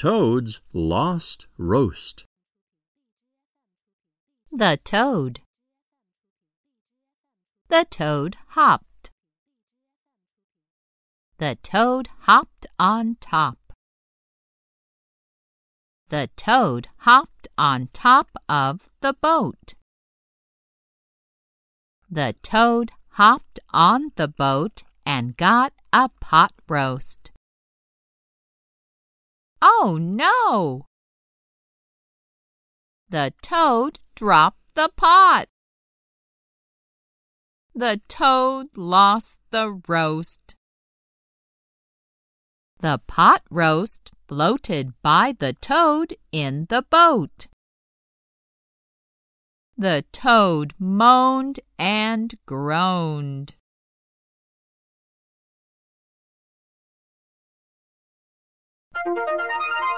Toad's Lost Roast. The Toad. The toad hopped. The toad hopped on top. The toad hopped on top of the boat. The toad hopped on the boat and got a pot roast. Oh no! The toad dropped the pot. The toad lost the roast. The pot roast floated by the toad in the boat. The toad moaned and groaned. Música